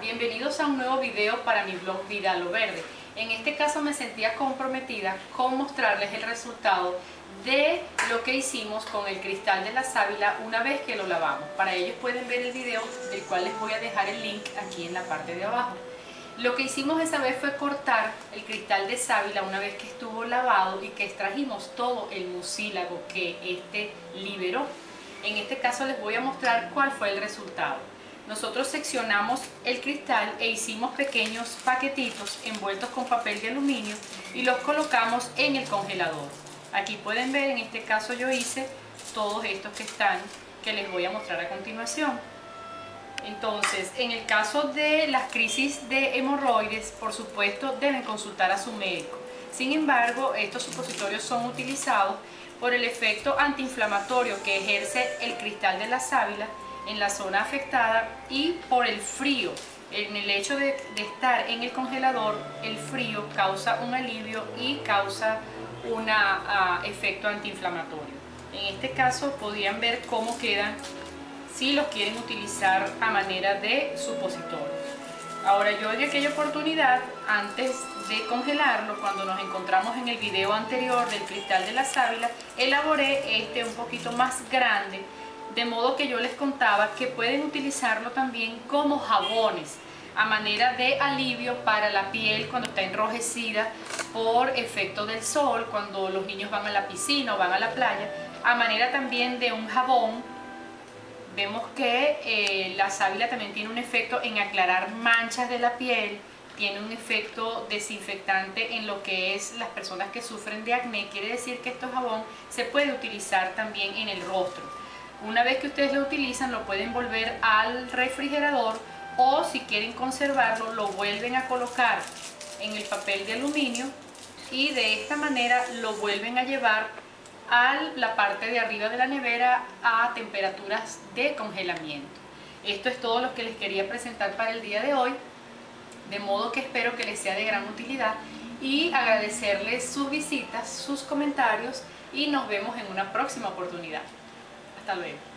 Bienvenidos a un nuevo video para mi blog Vida lo Verde. En este caso me sentía comprometida con mostrarles el resultado de lo que hicimos con el cristal de la sábila una vez que lo lavamos. Para ellos pueden ver el video del cual les voy a dejar el link aquí en la parte de abajo. Lo que hicimos esa vez fue cortar el cristal de sábila una vez que estuvo lavado y que extrajimos todo el mucílago que este liberó. En este caso les voy a mostrar cuál fue el resultado. Nosotros seccionamos el cristal e hicimos pequeños paquetitos envueltos con papel de aluminio y los colocamos en el congelador. Aquí pueden ver, en este caso yo hice todos estos que están, que les voy a mostrar a continuación. Entonces, en el caso de las crisis de hemorroides, por supuesto deben consultar a su médico. Sin embargo, estos supositorios son utilizados por el efecto antiinflamatorio que ejerce el cristal de la sábila en la zona afectada y por el frío. En el hecho de, estar en el congelador, el frío causa un alivio y causa un ah, efecto antiinflamatorio. En este caso podrían ver cómo quedan si los quieren utilizar a manera de supositorio. Ahora yo en aquella oportunidad, antes de congelarlo, cuando nos encontramos en el video anterior del cristal de la sábila, elaboré este un poquito más grande, de modo que yo les contaba que pueden utilizarlo también como jabones, a manera de alivio para la piel cuando está enrojecida por efecto del sol, cuando los niños van a la piscina o van a la playa, a manera también de un jabón vemos que eh, la sábila también tiene un efecto en aclarar manchas de la piel, tiene un efecto desinfectante en lo que es las personas que sufren de acné, quiere decir que este jabón se puede utilizar también en el rostro. Una vez que ustedes lo utilizan lo pueden volver al refrigerador o si quieren conservarlo lo vuelven a colocar en el papel de aluminio y de esta manera lo vuelven a llevar a la parte de arriba de la nevera a temperaturas de congelamiento. Esto es todo lo que les quería presentar para el día de hoy, de modo que espero que les sea de gran utilidad y agradecerles sus visitas, sus comentarios y nos vemos en una próxima oportunidad. Hasta luego.